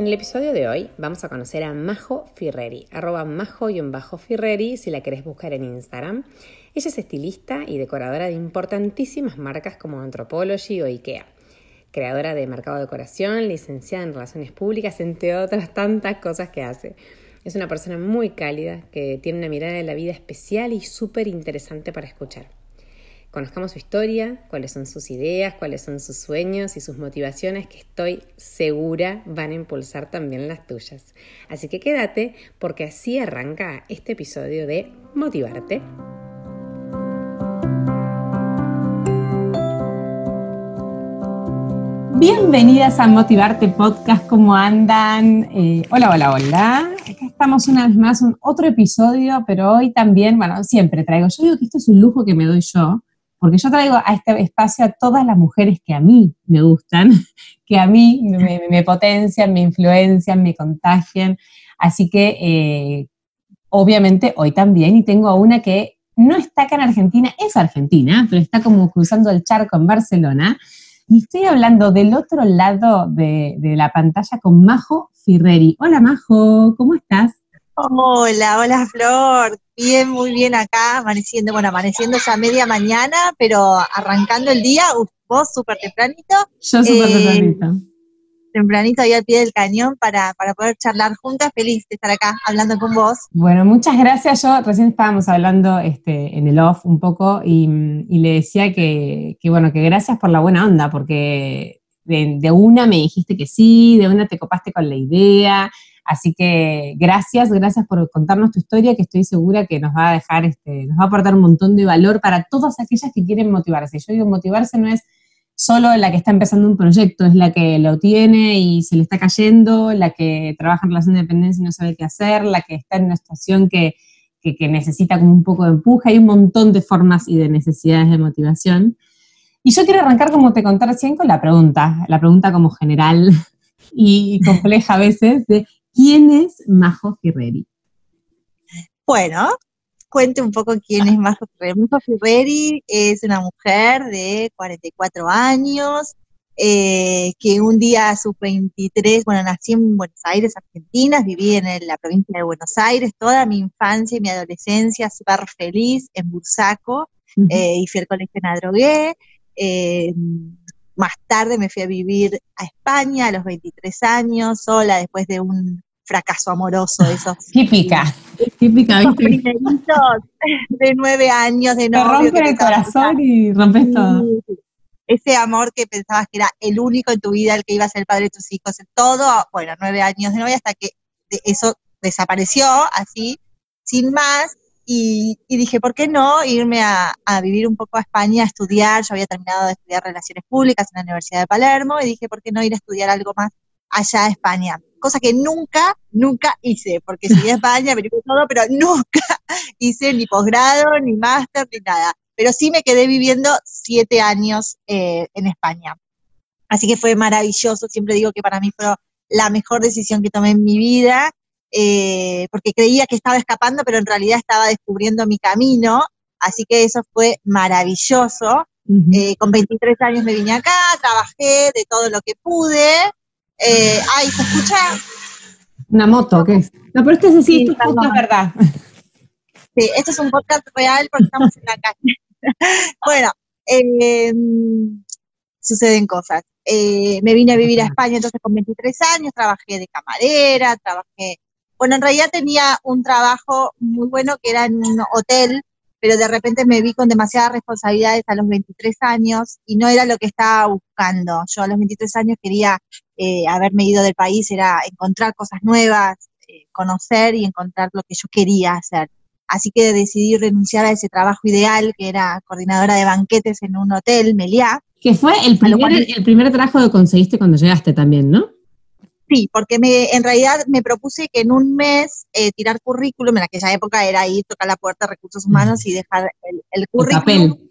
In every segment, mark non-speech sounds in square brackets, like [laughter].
En el episodio de hoy vamos a conocer a Majo Firreri, arroba majo-firreri si la querés buscar en Instagram. Ella es estilista y decoradora de importantísimas marcas como Anthropology o IKEA. Creadora de mercado de decoración, licenciada en relaciones públicas, entre otras tantas cosas que hace. Es una persona muy cálida que tiene una mirada de la vida especial y súper interesante para escuchar. Conozcamos su historia, cuáles son sus ideas, cuáles son sus sueños y sus motivaciones que estoy segura van a impulsar también las tuyas. Así que quédate porque así arranca este episodio de Motivarte. Bienvenidas a Motivarte Podcast, ¿cómo andan? Eh, hola, hola, hola. Acá estamos una vez más, un otro episodio, pero hoy también, bueno, siempre traigo, yo digo que esto es un lujo que me doy yo, porque yo traigo a este espacio a todas las mujeres que a mí me gustan, [laughs] que a mí me, potencian, me influencian, me contagian. Así que, eh, obviamente, hoy también, y tengo a una que no está acá en Argentina, es argentina, pero está como cruzando el charco en Barcelona. Y estoy hablando del otro lado de, de la pantalla con Majo Firreri. Hola Majo, ¿cómo estás? Hola, hola Flor. Bien, muy bien acá, amaneciendo, bueno, amaneciendo ya media mañana, pero arrancando el día, vos súper tempranito. Yo súper eh, tempranito. Tempranito ahí al pie del cañón para, para poder charlar juntas. Feliz de estar acá hablando con vos. Bueno, muchas gracias. Yo recién estábamos hablando este, en el off un poco y, le decía que, bueno, que gracias por la buena onda, porque de, de, una me dijiste que sí, de una te copaste con la idea, Así que gracias, gracias por contarnos tu historia, que estoy segura que nos va a dejar, este, nos va a aportar un montón de valor para todas aquellas que quieren motivarse. Yo digo, motivarse no es solo la que está empezando un proyecto, es la que lo tiene y se le está cayendo, la que trabaja en relación de dependencia y no sabe qué hacer, la que está en una situación que, que, necesita como un poco de empuje. Hay un montón de formas y de necesidades de motivación. Y yo quiero arrancar, como te conté recién, con la pregunta, la pregunta como general [laughs] y compleja a veces, de ¿Quién es Majo Ferreri? Bueno, cuente un poco quién es Majo Ferreri. Majo Ferreri es una mujer de 44 años, eh, que un día a sus 23, bueno, nací en Buenos Aires, Argentina, viví en la provincia de Buenos Aires, toda mi infancia y mi adolescencia súper feliz en Bursaco, eh, y fui al colegio en Adrogué, eh, más tarde me fui a vivir a España a los 23 años, sola, después de un fracaso amoroso, esos. [laughs] Típica, típica, ¿viste? de nueve años de novio. Te rompen el corazón y rompes todo. Ese amor que pensabas que era el único en tu vida, el que iba a ser el padre de tus hijos, todo, bueno, nueve años de novia hasta que eso desapareció así, sin más, y, dije, ¿por qué no irme a, vivir un poco a España, a estudiar? Yo había terminado de estudiar Relaciones Públicas en la Universidad de Palermo y dije, ¿por qué no ir a estudiar algo más allá a España? Cosa que nunca, nunca hice, porque llegué a España, averigué todo, pero nunca [laughs] hice ni posgrado, ni máster, ni nada. Pero sí me quedé viviendo siete años eh, en España. Así que fue maravilloso, siempre digo que para mí fue la mejor decisión que tomé en mi vida eh, porque creía que estaba escapando, pero en realidad estaba descubriendo mi camino, así que eso fue maravilloso. Eh, con 23 años me vine acá, trabajé de todo lo que pude. Eh, ay, ¿se escucha? Una moto, ¿qué es? No, pero este es sí, esto es verdad. Sí, esto es un podcast real porque estamos en la calle. bueno, em, suceden cosas. me vine a vivir a España entonces con 23 años, trabajé de camarera, trabajé bueno, en realidad tenía un trabajo muy bueno que era en un hotel, pero de repente me vi con demasiadas responsabilidades a los 23 años y no era lo que estaba buscando. Yo a los 23 años quería eh, haberme ido del país, era encontrar cosas nuevas, eh, conocer y encontrar lo que yo quería hacer. Así que decidí renunciar a ese trabajo ideal, que era coordinadora de banquetes en un hotel, Meliá. Que fue el primer, el primer trabajo que conseguiste cuando llegaste también, ¿no? Sí, porque me, en realidad me propuse que en un mes eh, tirar currículum, en aquella época era ir, tocar la puerta de recursos humanos y dejar el, el currículum. El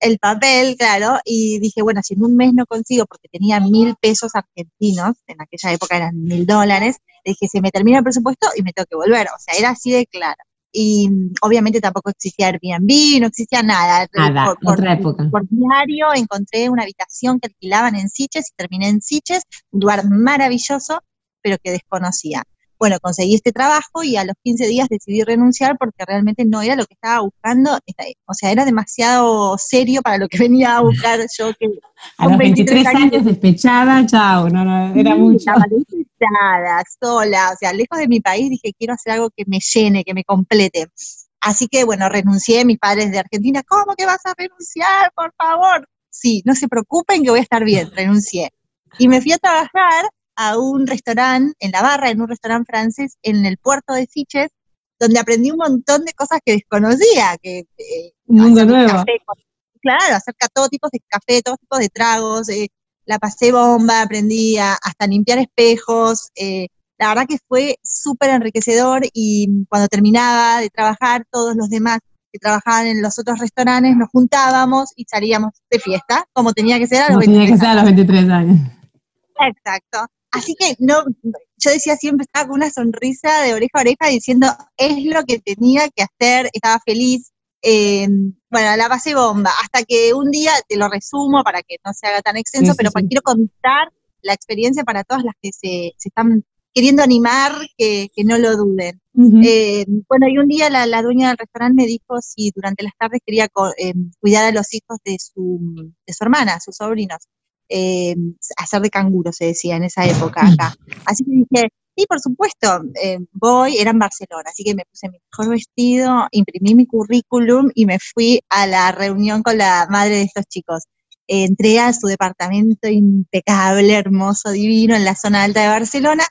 el papel, claro, y dije, bueno, si en un mes no consigo, porque tenía mil pesos argentinos, en aquella época eran mil dólares, dije, se me termina el presupuesto y me tengo que volver, o sea, era así de claro. Y obviamente tampoco existía Airbnb, no existía nada. Nada, por, otra época. Por diario encontré una habitación que alquilaban en Siches y terminé en Siches, un lugar maravilloso, pero que desconocía bueno, conseguí este trabajo y a los 15 días decidí renunciar porque realmente no era lo que estaba buscando, o sea, era demasiado serio para lo que [laughs] venía a buscar yo. Que [laughs] a los 23, años, despechada, chao, no, no, era mucho. Estaba despechada, sola, o sea, lejos de mi país dije, quiero hacer algo que me llene, que me complete. Así que, bueno, renuncié, mis padres de Argentina, ¿cómo que vas a renunciar, por favor? Sí, no se preocupen que voy a estar bien, renuncié. Y me fui a trabajar a un restaurante, en la barra, en un restaurante francés, en el puerto de Siches, donde aprendí un montón de cosas que desconocía, que eh, un mundo nuevo. claro, acerca todo tipo de café, todo tipo de tragos, eh, la pasé bomba, aprendí hasta limpiar espejos, eh, la verdad que fue súper enriquecedor y cuando terminaba de trabajar, todos los demás que trabajaban en los otros restaurantes nos juntábamos y salíamos de fiesta, como tenía que ser a los, tenía que ser a los 23 años. Exacto. Así que no, yo decía siempre, estaba con una sonrisa de oreja a oreja diciendo, es lo que tenía que hacer, estaba feliz. Eh, bueno, la base bomba, hasta que un día, te lo resumo para que no se haga tan extenso, pero quiero contar la experiencia para todas las que se, están queriendo animar, que, no lo duden. Eh, bueno, y un día la, dueña del restaurante me dijo si durante las tardes quería eh, cuidar a los hijos de su, de su hermana, sus sobrinos eh, hacer de canguro, se decía en esa época acá. Así que dije, sí, por supuesto, eh, voy, era en Barcelona, así que me puse mi mejor vestido, imprimí mi currículum y me fui a la reunión con la madre de estos chicos. entré a su departamento impecable, hermoso, divino, en la zona alta de Barcelona,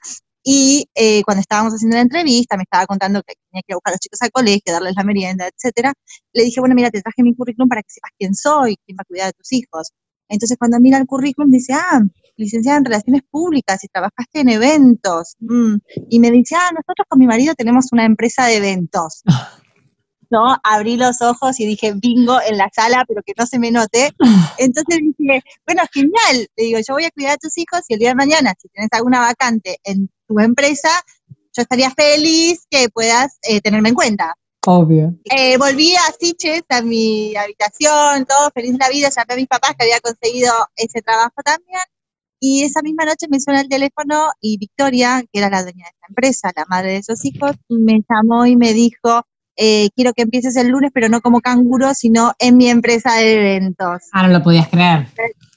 y eh, cuando estábamos haciendo la entrevista, me estaba contando que tenía que ir a buscar a los chicos al colegio, darles la merienda, etcétera. Le dije, bueno, mira, te traje mi currículum para que sepas quién soy, quién va a cuidar de tus hijos. Entonces cuando mira el currículum dice, ah, licenciada en Relaciones Públicas y trabajaste en eventos. Mm. Y me dice, ah, nosotros con mi marido tenemos una empresa de eventos. ¿no? Abrí los ojos y dije, bingo en la sala, pero que no se me note. Entonces dije, bueno, genial. Le digo, yo voy a cuidar a tus hijos y el día de mañana, si tienes alguna vacante en tu empresa, yo estaría feliz que puedas eh, tenerme en cuenta. Obvio. Eh, volví a Siches, a mi habitación, todo feliz de la vida, llamé a mis papás que había conseguido ese trabajo también. Y esa misma noche me suena el teléfono y Victoria, que era la dueña de esta empresa, la madre de esos hijos, me llamó y me dijo, eh, quiero que empieces el lunes, pero no como canguro, sino en mi empresa de eventos. Ah, no lo podías creer.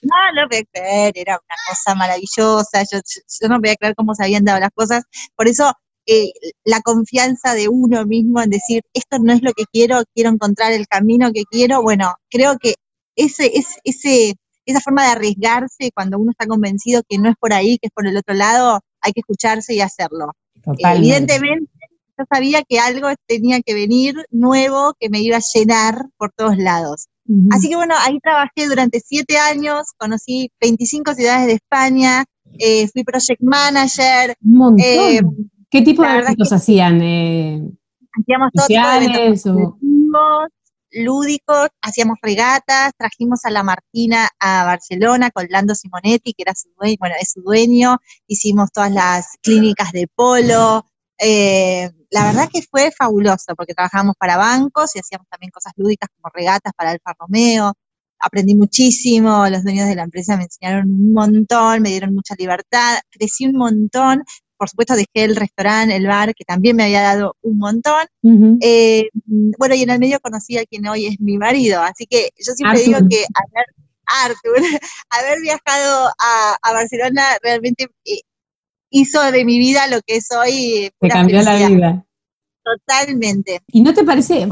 No, no lo podía creer, era una cosa maravillosa, yo, yo no podía creer cómo se habían dado las cosas. Por eso eh, la confianza de uno mismo en decir, esto no es lo que quiero, quiero encontrar el camino que quiero, bueno, creo que ese, ese, esa forma de arriesgarse cuando uno está convencido que no es por ahí, que es por el otro lado, hay que escucharse y hacerlo. evidentemente, yo sabía que algo tenía que venir nuevo que me iba a llenar por todos lados. Así que bueno, ahí trabajé durante siete años, conocí 25 ciudades de España, eh, fui project manager. Eh, ¿Qué tipo de eventos hacían? Eh, hacíamos todo tipo de lúdicos, hacíamos regatas, trajimos a la Martina a Barcelona con Lando Simonetti, que era su dueño, bueno, es su dueño, hicimos todas las clínicas de polo. Eh, la verdad que fue fabuloso, porque trabajábamos para bancos y hacíamos también cosas lúdicas como regatas para Alfa Romeo. Aprendí muchísimo, los dueños de la empresa me enseñaron un montón, me dieron mucha libertad, crecí un montón, por supuesto dejé el restaurante, el bar, que también me había dado un montón. Eh, bueno, y en el medio conocí a quien hoy es mi marido, así que yo siempre digo que haber, Arthur, [laughs] haber viajado a, Barcelona realmente eh, hizo de mi vida lo que soy. Te cambió la vida. Totalmente. ¿Y no te parece,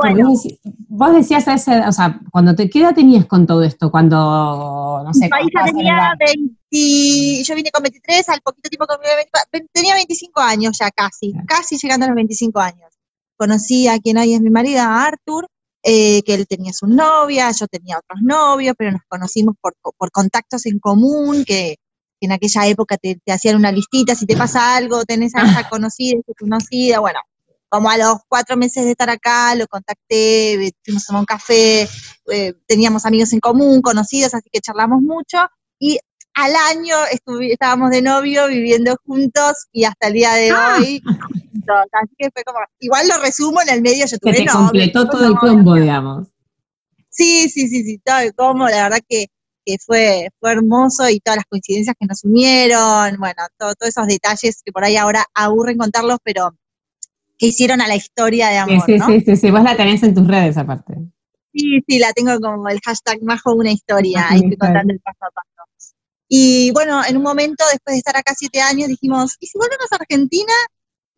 vos decías, ese, o sea, cuando te, ¿qué edad tenías con todo esto? Cuando, no sé. Mi país tenía 20, yo vine con 23, al poquito tiempo con 20, tenía 25 años ya casi, casi llegando a los 25 años. Conocí a quien hoy es mi marido, Arthur, eh, que él tenía su novia, yo tenía otros novios, pero nos conocimos por, por contactos en común, que en aquella época te, hacían una listita, si te pasa algo, tenés a esa [laughs] conocida, esa conocida, bueno, como a los cuatro meses de estar acá, lo contacté, fuimos a tomar un café, eh, teníamos amigos en común, conocidos, así que charlamos mucho, y al año estábamos de novio viviendo juntos y hasta el día de ah. hoy. así que fue como, igual lo resumo, en el medio yo tuve que te completó todo el combo, digamos. Sí, sí, sí, sí, todo el combo, la verdad que que fue, fue hermoso y todas las coincidencias que nos unieron, bueno, todos esos detalles que por ahí ahora aburren contarlos, pero que hicieron a la historia de amor. Sí, sí, sí, sí, vos la tenés en tus redes aparte. Sí, sí, la tengo como el hashtag Majo una historia, ahí estoy contando el paso a paso. Y bueno, en un momento, después de estar acá siete años, dijimos, ¿y si volvemos a Argentina?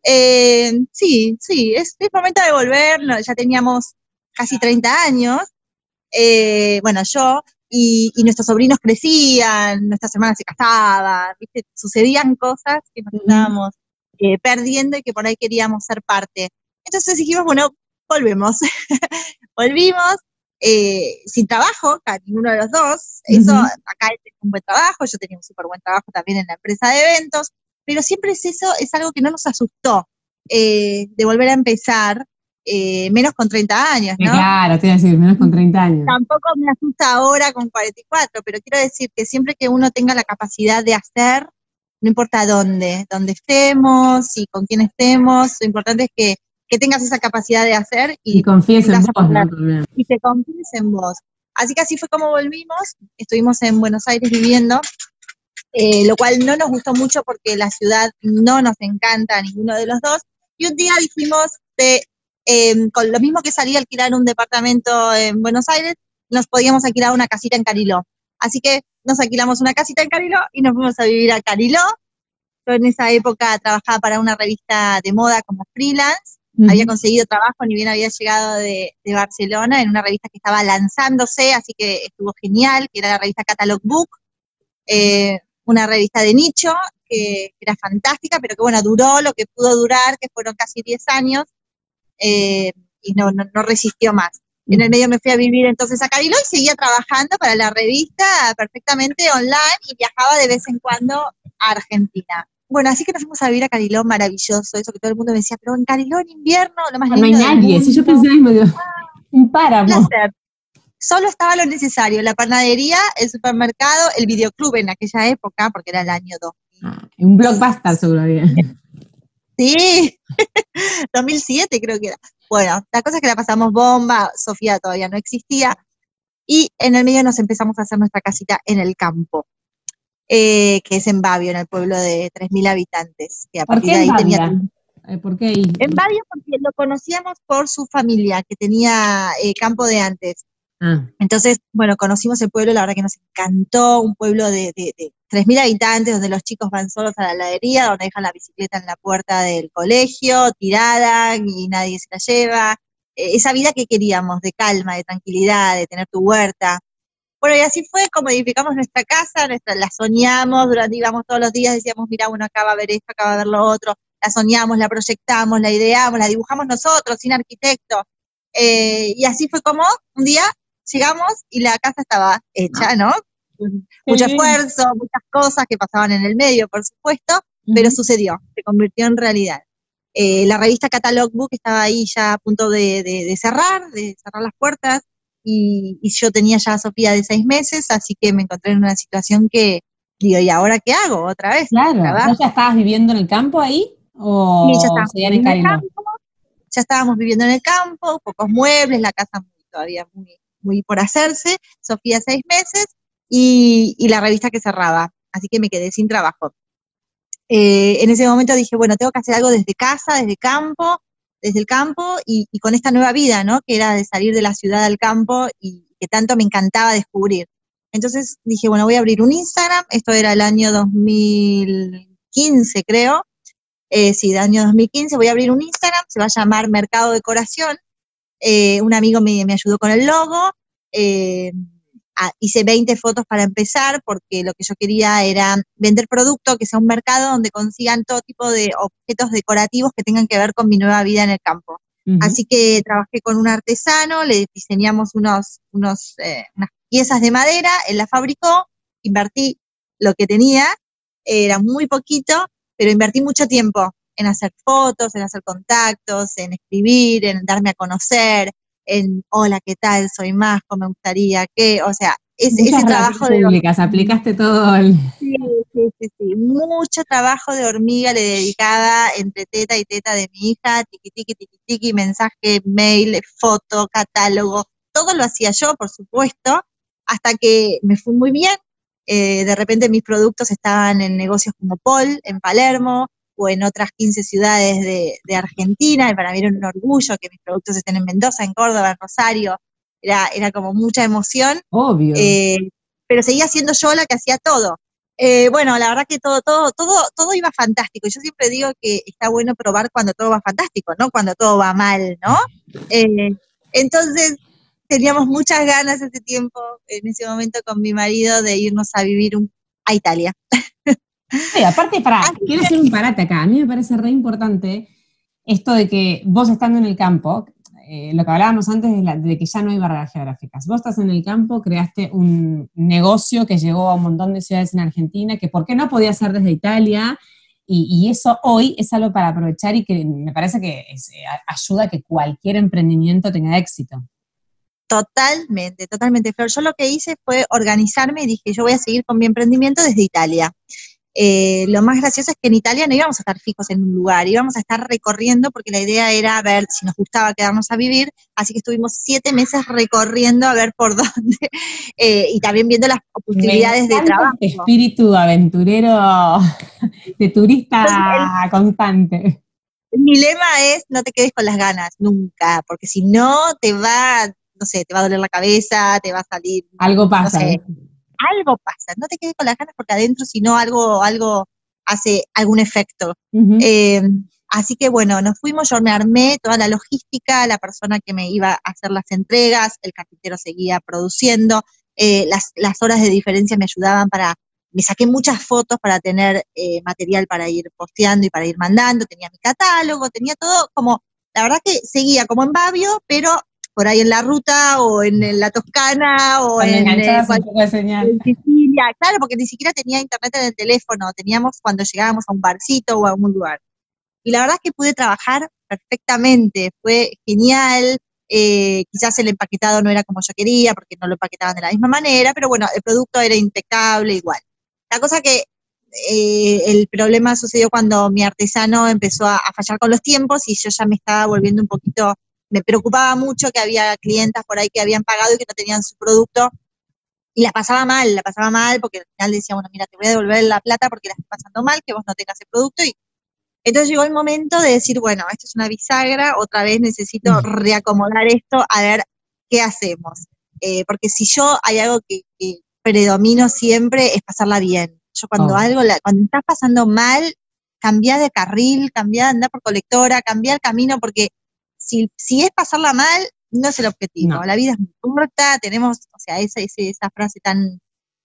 Eh, sí, sí, es, es momento de volver, ya teníamos casi 30 años, eh, bueno, yo, y, nuestros sobrinos crecían, nuestras hermanas se casaban, ¿viste? sucedían cosas que nos estábamos eh, perdiendo y que por ahí queríamos ser parte. Entonces dijimos, bueno, volvemos. [laughs] Volvimos, eh, sin trabajo, ninguno de los dos. Eso, acá es un buen trabajo, yo tenía un súper buen trabajo también en la empresa de eventos, pero siempre es eso, es algo que no nos asustó, eh, de volver a empezar, eh, menos con 30 años, ¿no? Claro, te iba a decir, menos con 30 años. Tampoco me asusta ahora con 44, pero quiero decir que siempre que uno tenga la capacidad de hacer, no importa dónde, dónde estemos y con quién estemos, lo importante es que, tengas esa capacidad de hacer y, confíes en vos, Y te confíes en vos. Así que así fue como volvimos, estuvimos en Buenos Aires viviendo, eh, lo cual no nos gustó mucho porque la ciudad no nos encanta a ninguno de los dos, y un día dijimos de Em, con lo mismo que salía a alquilar un departamento en Buenos Aires, nos podíamos alquilar una casita en Cariló. Así que nos alquilamos una casita en Cariló y nos fuimos a vivir a Cariló. Yo en esa época trabajaba para una revista de moda como freelance. Había conseguido trabajo, ni bien había llegado de, Barcelona, en una revista que estaba lanzándose, así que estuvo genial, que era la revista Catalog Book, eh, una revista de nicho, que, que era fantástica, pero que bueno, duró lo que pudo durar, que fueron casi 10 años, eh, y no, no, resistió más. En el medio me fui a vivir entonces a Cariló y seguía trabajando para la revista perfectamente online y viajaba de vez en cuando a Argentina. Bueno, así que nos fuimos a vivir a Cariló, maravilloso, eso que todo el mundo me decía, pero en Cariló en invierno, lo más lindo. No hay nadie, si yo pensé mismo, un páramo. Solo estaba lo necesario, la panadería, el supermercado, el videoclub en aquella época, porque era el año 2000. Ah, un blockbuster seguro había. Sí, [laughs] 2007 creo que era. Bueno, la cosa es que la pasamos bomba, Sofía todavía no existía, y en el medio nos empezamos a hacer nuestra casita en el campo, eh, que es en Babio, en el pueblo de 3.000 habitantes, que a partir de ahí tenía... Eh, ¿Por qué ahí? En Babio porque lo conocíamos por su familia, que tenía eh, campo de antes. Ah. Entonces, bueno, conocimos el pueblo, la verdad que nos encantó, un pueblo de, de, de 3.000 habitantes, donde los chicos van solos a la heladería, donde dejan la bicicleta en la puerta del colegio, tirada, y nadie se la lleva. E, esa vida que queríamos, de calma, de tranquilidad, de tener tu huerta. Bueno, y así fue como edificamos nuestra casa, nuestra, la soñamos, durante íbamos todos los días, decíamos, mira, bueno, acá va a ver esto, acá va a ver lo otro, la soñamos, la proyectamos, la ideamos, la dibujamos nosotros, sin arquitecto. Eh, y así fue como un día llegamos y la casa estaba hecha, ¿no? Mucho esfuerzo, muchas cosas que pasaban en el medio, por supuesto, pero sucedió, se convirtió en realidad. Eh, la revista Catalog Book estaba ahí ya a punto de, cerrar, de cerrar las puertas, y, yo tenía ya a Sofía de seis meses, así que me encontré en una situación que, digo, ¿y ahora qué hago? ¿Otra vez? Claro, ¿ya estabas viviendo en el campo ahí? ¿O sí, ya, en el campo, ya estábamos viviendo en el campo, pocos muebles, la casa todavía muy, muy por hacerse, Sofía seis meses y, la revista que cerraba, así que me quedé sin trabajo. Eh, en ese momento dije, bueno, tengo que hacer algo desde casa, desde campo, desde el campo y, con esta nueva vida, ¿no? Que era de salir de la ciudad al campo y que tanto me encantaba descubrir. Entonces dije, bueno, voy a abrir un Instagram, esto era el año 2015, creo. Eh, sí, del año 2015, voy a abrir un Instagram, se va a llamar Mercado Decoración. Eh, un amigo me, me, ayudó con el logo. Eh, hice 20 fotos para empezar porque lo que yo quería era vender producto, que sea un mercado donde consigan todo tipo de objetos decorativos que tengan que ver con mi nueva vida en el campo. Así que trabajé con un artesano, le diseñamos unos, unos, eh, unas piezas de madera, él las fabricó, invertí lo que tenía era muy poquito, pero invertí mucho tiempo en hacer fotos, en hacer contactos, en escribir, en darme a conocer, en hola, ¿qué tal? Soy Masco, me gustaría que, o sea, ese, ese trabajo de públicas, aplicaste todo el... Sí, sí, sí, sí, mucho trabajo de hormiga le dedicaba entre teta y teta de mi hija, tiki tiki tiki tiki, mensaje, mail, foto, catálogo, todo lo hacía yo, por supuesto, hasta que me fue muy bien. Eh, de repente mis productos estaban en negocios como Paul, en Palermo, o en otras 15 ciudades de, Argentina, y para mí era un orgullo que mis productos estén en Mendoza, en Córdoba, en Rosario, era, era como mucha emoción. Obvio. Eh, pero seguía siendo yo la que hacía todo. Eh, bueno, la verdad que todo, todo, todo, todo iba fantástico. Yo siempre digo que está bueno probar cuando todo va fantástico, no cuando todo va mal, ¿no? Eh, entonces, teníamos muchas ganas ese tiempo, en ese momento con mi marido, de irnos a vivir a Italia. [laughs] Sí, aparte, para, quiero hacer un parate acá. A mí me parece re importante esto de que vos estando en el campo, eh, lo que hablábamos antes de, que ya no hay barreras geográficas. Vos estás en el campo, creaste un negocio que llegó a un montón de ciudades en Argentina, que por qué no podía ser desde Italia, y, eso hoy es algo para aprovechar y que me parece que eh, ayuda a que cualquier emprendimiento tenga éxito. Totalmente, totalmente, Flor. Yo lo que hice fue organizarme y dije, yo voy a seguir con mi emprendimiento desde Italia. Eh, lo más gracioso es que en Italia no íbamos a estar fijos en un lugar, íbamos a estar recorriendo porque la idea era ver si nos gustaba quedarnos a vivir, así que estuvimos siete meses recorriendo a ver por [laughs] dónde eh, y también viendo las posibilidades de trabajo. Espíritu aventurero de turista constante. Mi lema es no te quedes con las ganas, nunca, porque si no te va, no sé, te va a doler la cabeza, te va a salir. Algo pasa algo pasa, no te quedes con las ganas porque adentro si no algo, algo hace algún efecto. Eh, así que bueno, nos fuimos, yo me armé toda la logística, la persona que me iba a hacer las entregas, el carpintero seguía produciendo, eh, las, las, horas de diferencia me ayudaban para, me saqué muchas fotos para tener eh, material para ir posteando y para ir mandando, tenía mi catálogo, tenía todo como, la verdad que seguía como en Babio, pero por ahí en la ruta o en, la Toscana o en, Sicilia, claro, porque ni siquiera tenía internet en el teléfono, teníamos cuando llegábamos a un barcito o a un lugar. Y la verdad es que pude trabajar perfectamente, fue genial, eh, quizás el empaquetado no era como yo quería, porque no lo empaquetaban de la misma manera, pero bueno, el producto era impecable igual. La cosa que eh, el problema sucedió cuando mi artesano empezó a, fallar con los tiempos y yo ya me estaba volviendo un poquito me preocupaba mucho que había clientas por ahí que habían pagado y que no tenían su producto. Y la pasaba mal, la pasaba mal, porque al final decía, bueno, mira, te voy a devolver la plata porque la estoy pasando mal, que vos no tengas el producto. Y entonces llegó el momento de decir, bueno, esto es una bisagra, otra vez necesito reacomodar esto, a ver qué hacemos. Eh, porque si yo hay algo que, predomino siempre es pasarla bien. Yo cuando oh. algo, cuando estás pasando mal, cambia de carril, cambia de andar por colectora, cambia el camino, porque si, es pasarla mal, no es el objetivo. La vida es muy corta, tenemos, o sea, esa, esa, frase tan,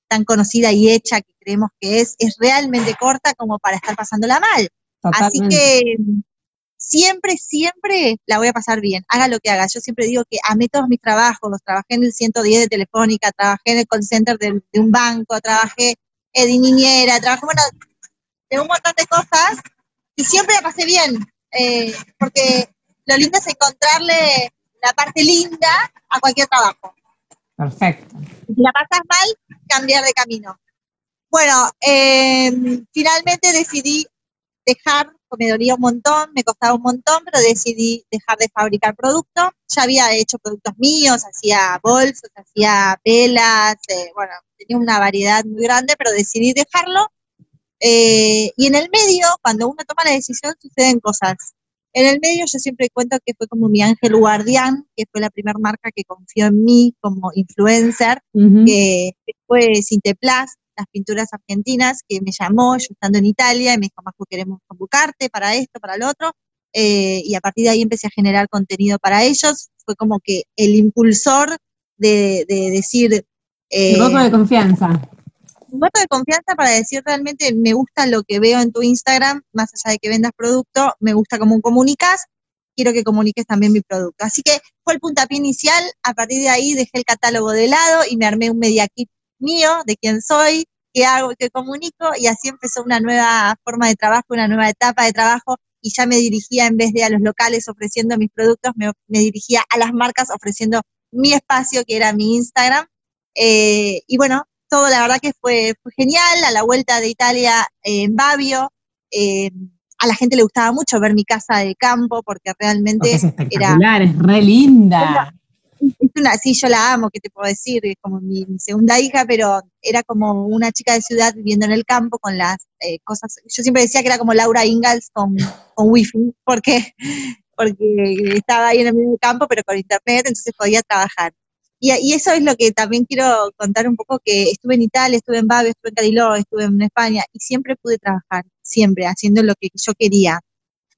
tan conocida y hecha que creemos que es, es realmente corta como para estar pasándola mal. Así que siempre, siempre la voy a pasar bien, haga lo que haga. Yo siempre digo que amé todos mis trabajos, trabajé en el 110 de Telefónica, trabajé en el call center de, un banco, trabajé de niñera, trabajé, bueno, de un montón de cosas y siempre la pasé bien, eh, porque lo lindo es encontrarle la parte linda a cualquier trabajo. Perfecto. Si la pasas mal, cambiar de camino. Bueno, em, finalmente decidí dejar, me dolía un montón, me costaba un montón, pero decidí dejar de fabricar productos. Ya había hecho productos míos, hacía bolsos, hacía velas, eh, bueno, tenía una variedad muy grande, pero decidí dejarlo. Eh, y en el medio, cuando uno toma la decisión, suceden cosas. En el medio yo siempre cuento que fue como mi ángel guardián, que fue la primera marca que confió en mí como influencer, que fue Cinteplas, las pinturas argentinas, que me llamó, yo estando en Italia, y me dijo, Majo, queremos convocarte para esto, para lo otro, eh, y a partir de ahí empecé a generar contenido para ellos, fue como que el impulsor de, decir... Eh, el voto de confianza voto de confianza para decir realmente me gusta lo que veo en tu Instagram, más allá de que vendas producto, me gusta cómo comunicas, quiero que comuniques también mi producto. Así que fue el puntapié inicial, a partir de ahí dejé el catálogo de lado y me armé un media kit mío, de quién soy, qué hago, qué comunico, y así empezó una nueva forma de trabajo, una nueva etapa de trabajo, y ya me dirigía en vez de a los locales ofreciendo mis productos, me, dirigía a las marcas ofreciendo mi espacio, que era mi Instagram. Eh, y bueno, todo la verdad que fue, genial, a la vuelta de Italia en Babio, eh, a la gente le gustaba mucho ver mi casa de campo porque realmente es espectacular, es re linda. Es una, sí, yo la amo, ¿qué te puedo decir? Es como mi, segunda hija, pero era como una chica de ciudad viviendo en el campo con las eh, cosas. Yo siempre decía que era como Laura Ingalls con, con wifi, porque, porque estaba ahí en el del campo, pero con internet, entonces podía trabajar. Y, eso es lo que también quiero contar un poco, que estuve en Italia, estuve en Babio, estuve en Cariló, estuve en España, y siempre pude trabajar, siempre, haciendo lo que yo quería.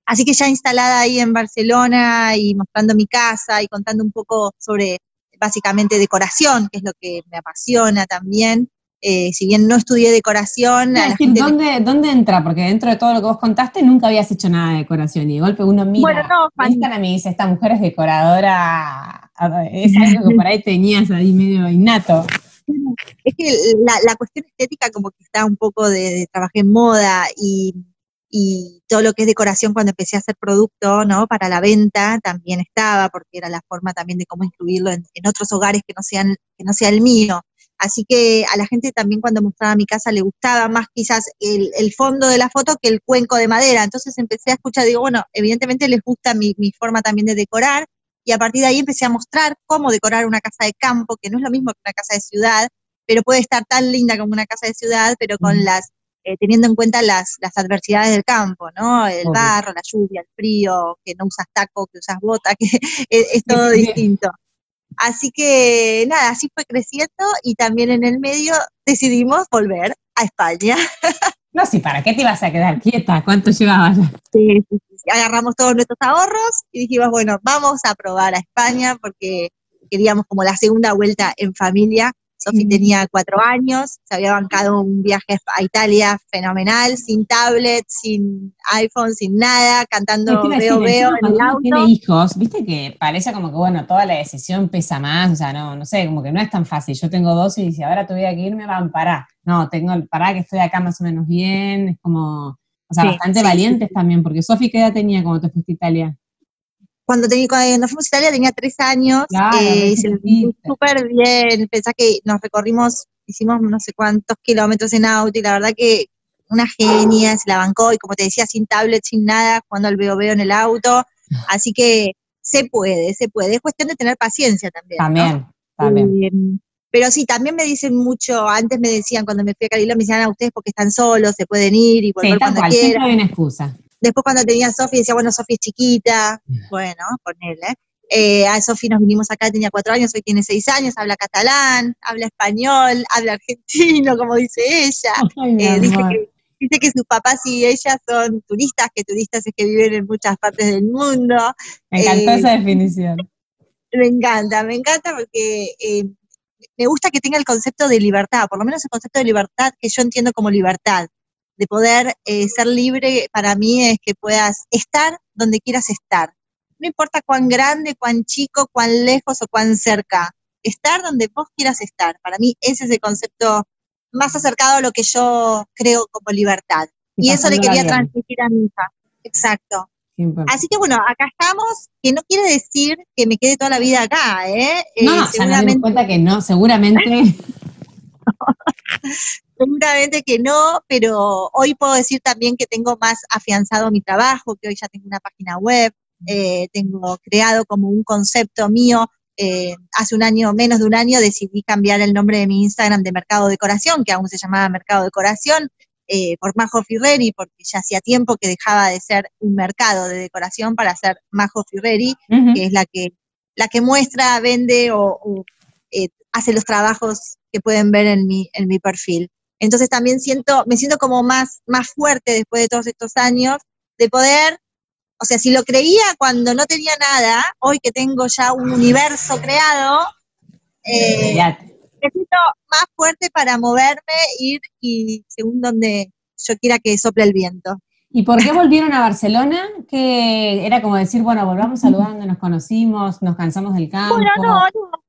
Así que ya instalada ahí en Barcelona y mostrando mi casa y contando un poco sobre básicamente decoración, que es lo que me apasiona también. Eh, si bien no estudié decoración. ¿dónde, ¿Dónde entra? Porque dentro de todo lo que vos contaste nunca habías hecho nada de decoración y de golpe uno mira bueno, no, Instagram y dice, esta mujer es decoradora, es algo que por ahí tenías ahí medio innato. Es que la, cuestión estética como que está un poco de, de trabajé en moda y y todo lo que es decoración cuando empecé a hacer producto, ¿no? Para la venta también estaba, porque era la forma también de cómo incluirlo en, otros hogares que no sean, que no sea el mío. Así que a la gente también cuando mostraba mi casa le gustaba más quizás el, fondo de la foto que el cuenco de madera. Entonces empecé a escuchar, digo, bueno, evidentemente les gusta mi, mi forma también de decorar. Y a partir de ahí empecé a mostrar cómo decorar una casa de campo, que no es lo mismo que una casa de ciudad, pero puede estar tan linda como una casa de ciudad, pero con las eh, teniendo en cuenta las, adversidades del campo, ¿no? El barro, la lluvia, el frío, que no usas taco, que usas bota, [laughs] que es, todo distinto. Así que nada, así fue creciendo y también en el medio decidimos volver a España. [laughs] No, sí, ¿para qué te ibas a quedar quieta? ¿Cuánto llevabas? Sí, sí, sí, agarramos todos nuestros ahorros y dijimos, bueno, vamos a probar a España porque queríamos como la segunda vuelta en familia Sofi tenía cuatro años, se había bancado un viaje a Italia fenomenal, sin tablet, sin iPhone, sin nada, cantando veo, veo en el auto. tiene hijos, viste que parece como que, bueno, toda la decisión pesa más, o sea, no, no sé, como que no es tan fácil. Yo tengo dos y si ahora tuviera que irme, van para. No, tengo para que estoy acá más o menos bien, es como, o sea, bastante valientes también, porque Sofi, ¿qué edad tenía cuando te fuiste a Italia? Cuando, tenía, cuando nos fuimos a Italia tenía tres años, eh, y se súper bien, pensá que nos recorrimos, hicimos no sé cuántos kilómetros en auto y la verdad que una genia, se la bancó y como te decía, sin tablet, sin nada, cuando el veo veo en el auto, [laughs] así que se puede, se puede, es cuestión de tener paciencia también. También, también. Eh, pero sí, también me dicen mucho, antes me decían cuando me fui a Carilo, me decían a ustedes porque están solos, se pueden ir y volver sí, cuando quieran. Siempre hay una excusa. Después cuando tenía a Sofi decía, bueno, Sofi es chiquita, bueno, ponele. Eh, a Sofi nos vinimos acá, tenía cuatro años, hoy tiene seis años, habla catalán, habla español, habla argentino, como dice ella. Eh, dice, que, dice que sus papás y ella son turistas, que turistas es que viven en muchas partes del mundo. Me encantó esa eh, definición. [laughs] Me encanta, me encanta porque me gusta que tenga el concepto de libertad, por lo menos el concepto de libertad que yo entiendo como libertad de poder eh, ser libre para mí es que puedas estar donde quieras estar. No importa cuán grande, cuán chico, cuán lejos o cuán cerca. Estar donde vos quieras estar. Para mí ese es el concepto más acercado a lo que yo creo como libertad. Y, eso le quería transmitir a mi hija. Exacto. Así que bueno, acá estamos, que no quiere decir que me quede toda la vida acá, ¿eh? No, eh, seguramente... cuenta que no, seguramente [laughs] [laughs] Seguramente que no, pero hoy puedo decir también que tengo más afianzado mi trabajo, que hoy ya tengo una página web, eh, tengo creado como un concepto mío. Eh, hace un año, menos de un año, decidí cambiar el nombre de mi Instagram de Mercado Decoración, que aún se llamaba Mercado Decoración, eh, por Majo Firreri, porque ya hacía tiempo que dejaba de ser un mercado de decoración para ser Majo Firreri, que es la que, la que muestra, vende o, o hace los trabajos que pueden ver en mi, en mi perfil. Entonces también siento, me siento como más, más fuerte después de todos estos años de poder, o sea, si lo creía cuando no tenía nada, hoy que tengo ya un universo creado, eh, me siento más fuerte para moverme, ir y según donde yo quiera que sople el viento. ¿Y por qué volvieron a Barcelona? Que era como decir, bueno, volvamos saludando, nos conocimos, nos cansamos del campo. Bueno, no, no.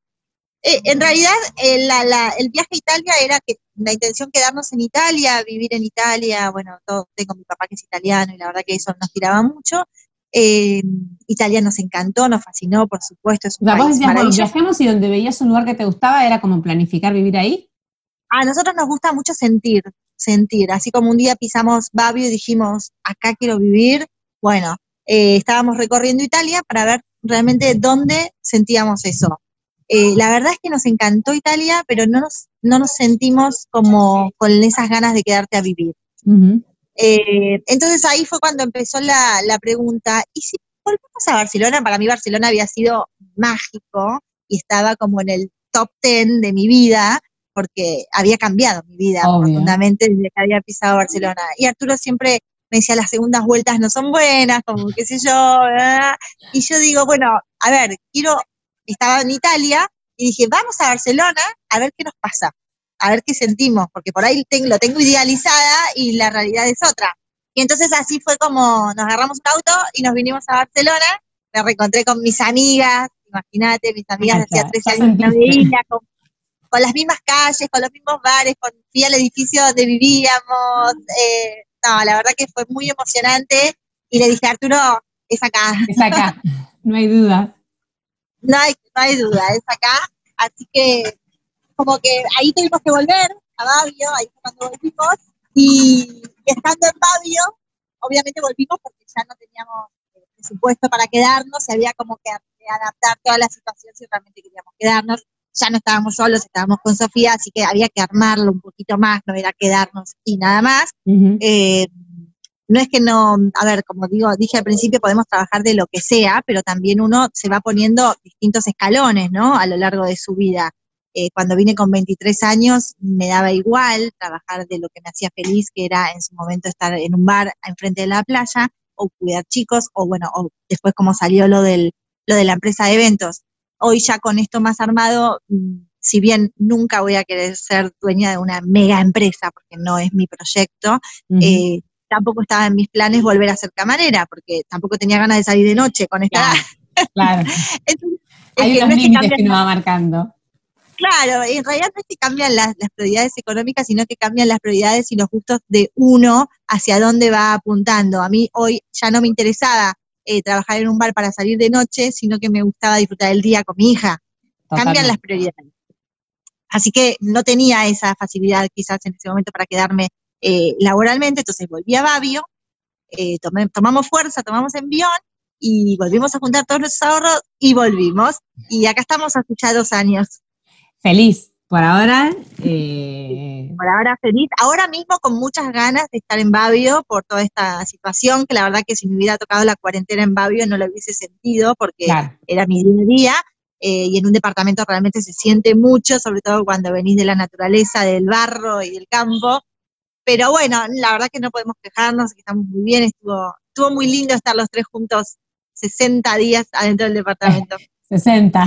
Eh, en realidad, el viaje a Italia era que la intención quedarnos en Italia, vivir en Italia. Bueno, todo, tengo mi papá que es italiano y la verdad que eso nos tiraba mucho. Eh, Italia nos encantó, nos fascinó, por supuesto. Es un vos viajemos y donde veías un lugar que te gustaba era como planificar vivir ahí. A nosotros nos gusta mucho sentir, sentir. Así como un día pisamos Babio y dijimos, acá quiero vivir. Bueno, eh, estábamos recorriendo Italia para ver realmente dónde sentíamos eso. Eh, la verdad es que nos encantó Italia, pero no nos, no nos sentimos como con esas ganas de quedarte a vivir. Eh, entonces ahí fue cuando empezó la, la, pregunta, ¿y si volvemos a Barcelona? Para mí Barcelona había sido mágico y estaba como en el top ten de mi vida, porque había cambiado mi vida profundamente desde que había pisado Barcelona. Y Arturo siempre me decía, las segundas vueltas no son buenas, como qué sé yo, y yo digo, bueno, a ver, quiero, estaba en Italia y dije, vamos a Barcelona a ver qué nos pasa a ver qué sentimos, porque por ahí lo tengo idealizada y la realidad es otra. Y entonces así fue como nos agarramos un auto y nos vinimos a Barcelona, me reencontré con mis amigas, imagínate, mis amigas de hacía tres años que veía, con, las mismas calles, con los mismos bares, con, fui al edificio donde vivíamos, eh, no, la verdad que fue muy emocionante y le dije, Arturo, es acá. Es acá, [laughs] no hay duda. No hay, no hay duda, es acá, así que como que ahí tuvimos que volver a Babio, ahí fue cuando volvimos, y estando en Babio, obviamente volvimos porque ya no teníamos eh, presupuesto para quedarnos, había como que adaptar toda la situación si realmente queríamos quedarnos. Ya no estábamos solos, estábamos con Sofía, así que había que armarlo un poquito más, no era quedarnos y nada más. Eh, no es que no, a ver, como digo, dije al principio, podemos trabajar de lo que sea, pero también uno se va poniendo distintos escalones, ¿no? A lo largo de su vida. Eh, cuando vine con 23 años me daba igual trabajar de lo que me hacía feliz, que era en su momento estar en un bar enfrente de la playa o cuidar chicos, o bueno, o después como salió lo, del, lo de la empresa de eventos. Hoy ya con esto más armado, mm, si bien nunca voy a querer ser dueña de una mega empresa, porque no es mi proyecto, eh, tampoco estaba en mis planes volver a ser camarera, porque tampoco tenía ganas de salir de noche con esta... Claro, [laughs] Hay unos límites que uno va marcando. Claro, en realidad no es que cambian las, prioridades económicas, sino que cambian las prioridades y los gustos de uno hacia dónde va apuntando. A mí hoy ya no me interesaba eh, trabajar en un bar para salir de noche, sino que me gustaba disfrutar el día con mi hija. Cambian las prioridades. Así que no tenía esa facilidad quizás en ese momento para quedarme eh, laboralmente, entonces volví a Babio, eh, tomamos fuerza, tomamos envión y volvimos a juntar todos nuestros ahorros y volvimos. Y acá estamos hace ya dos años feliz. Por ahora. Eh, por ahora feliz. Ahora mismo con muchas ganas de estar en Babio por toda esta situación, que la verdad que si me hubiera tocado la cuarentena en Babio no lo hubiese sentido porque era mi día a día. Eh, y en un departamento realmente se siente mucho, sobre todo cuando venís de la naturaleza, del barro y del campo. Pero bueno, la verdad que no podemos quejarnos, que estamos muy bien, estuvo, estuvo muy lindo estar los tres juntos 60 días adentro del departamento. [laughs] 60.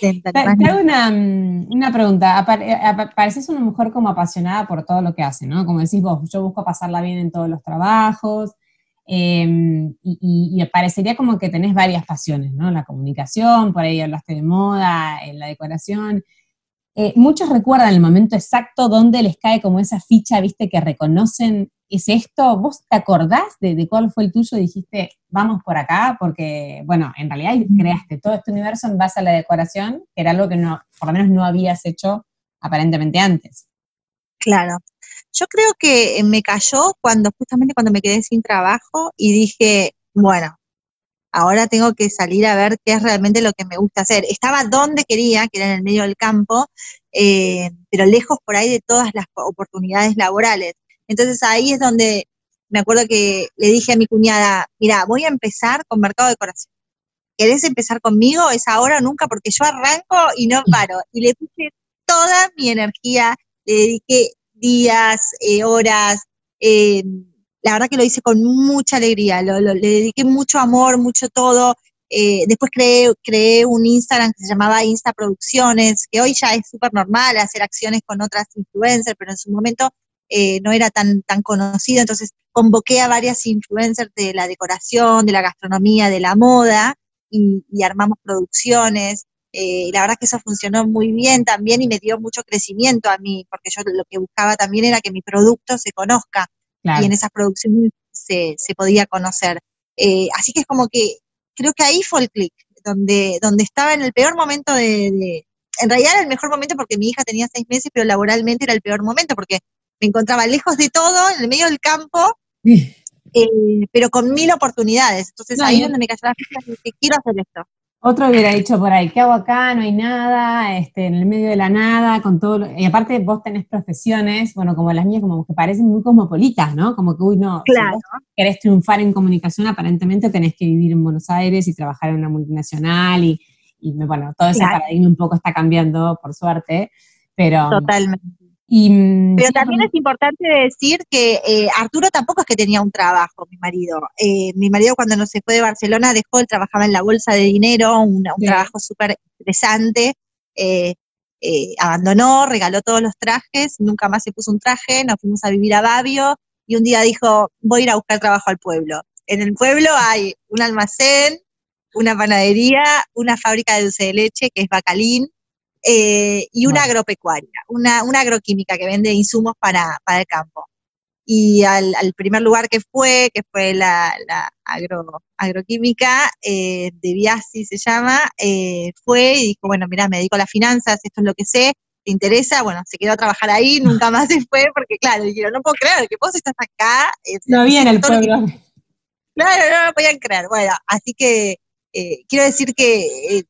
Te, hago una, mm, una pregunta. Eh, pareces una mujer como apasionada por todo lo que hace, ¿no? Como decís vos, yo busco pasarla bien en todos los trabajos. Em, y, y, parecería como que tenés varias pasiones, ¿no? La comunicación, por ahí hablaste de moda, en la decoración. Eh, muchos recuerdan el momento exacto donde les cae como esa ficha, viste, que reconocen es esto. ¿Vos te acordás de, cuál fue el tuyo? Dijiste, vamos por acá, porque, bueno, en realidad creaste todo este universo en base a la decoración, que era algo que no, por lo menos no habías hecho aparentemente antes. Claro. Yo creo que me cayó cuando, justamente cuando me quedé sin trabajo y dije, bueno, ahora tengo que salir a ver qué es realmente lo que me gusta hacer. Estaba donde quería, que era en el medio del campo, eh, pero lejos por ahí de todas las oportunidades laborales. Entonces ahí es donde me acuerdo que le dije a mi cuñada, mira, voy a empezar con mercado de decoración. ¿Querés empezar conmigo? Es ahora o nunca, porque yo arranco y no paro. Y le puse toda mi energía, le dediqué días, eh, horas, eh, la verdad que lo hice con mucha alegría, le dediqué mucho amor, mucho todo. Eh, después creé, creé un Instagram que se llamaba Insta Producciones, que hoy ya es súper normal hacer acciones con otras influencers, pero en su momento eh, no era tan, tan conocido, entonces convoqué a varias influencers de la decoración, de la gastronomía, de la moda, y, armamos producciones. Eh, la verdad que eso funcionó muy bien también y me dio mucho crecimiento a mí, porque yo lo que buscaba también era que mi producto se conozca y en esas producciones se, se podía conocer. Eh, así que es como que creo que ahí fue el clic, donde, donde estaba en el peor momento de, En realidad era el mejor momento porque mi hija tenía seis meses, pero laboralmente era el peor momento porque me encontraba lejos de todo, en el medio del campo, eh, pero con mil oportunidades. Entonces ahí es donde me cayó la ficha que quiero hacer esto. Otro hubiera dicho por ahí, ¿qué hago acá? No hay nada, este, en el medio de la nada, con todo. y aparte vos tenés profesiones, bueno, como las mías, como que parecen muy cosmopolitas, ¿no? Como que, uy, no, claro. si querés triunfar en comunicación, aparentemente tenés que vivir en Buenos Aires y trabajar en una multinacional y, bueno, todo ese paradigma un poco está cambiando, por suerte, pero... Totalmente. Mm, Pero también es importante decir que eh, Arturo tampoco es que tenía un trabajo, mi marido. Eh, mi marido cuando no se fue de Barcelona dejó, él trabajaba en la bolsa de dinero, un, trabajo súper interesante. Eh, abandonó, regaló todos los trajes, nunca más se puso un traje, nos fuimos a vivir a Babio y un día dijo, voy a ir a buscar trabajo al pueblo. En el pueblo hay un almacén, una panadería, una fábrica de dulce de leche, que es Bacalín, eh, y una agropecuaria, una, una, agroquímica que vende insumos para, para el campo. Y al, al, primer lugar que fue, que fue la, la agro, agroquímica, eh, de Biasi se llama, eh, fue y dijo, bueno, mira, me dedico a las finanzas, esto es lo que sé, ¿te interesa? Bueno, se quedó a trabajar ahí, [laughs] nunca más se fue, porque claro, dijeron, no puedo creer que vos estás acá. no había en el pueblo. [laughs] Claro, no lo podían creer. Bueno, así que quiero decir que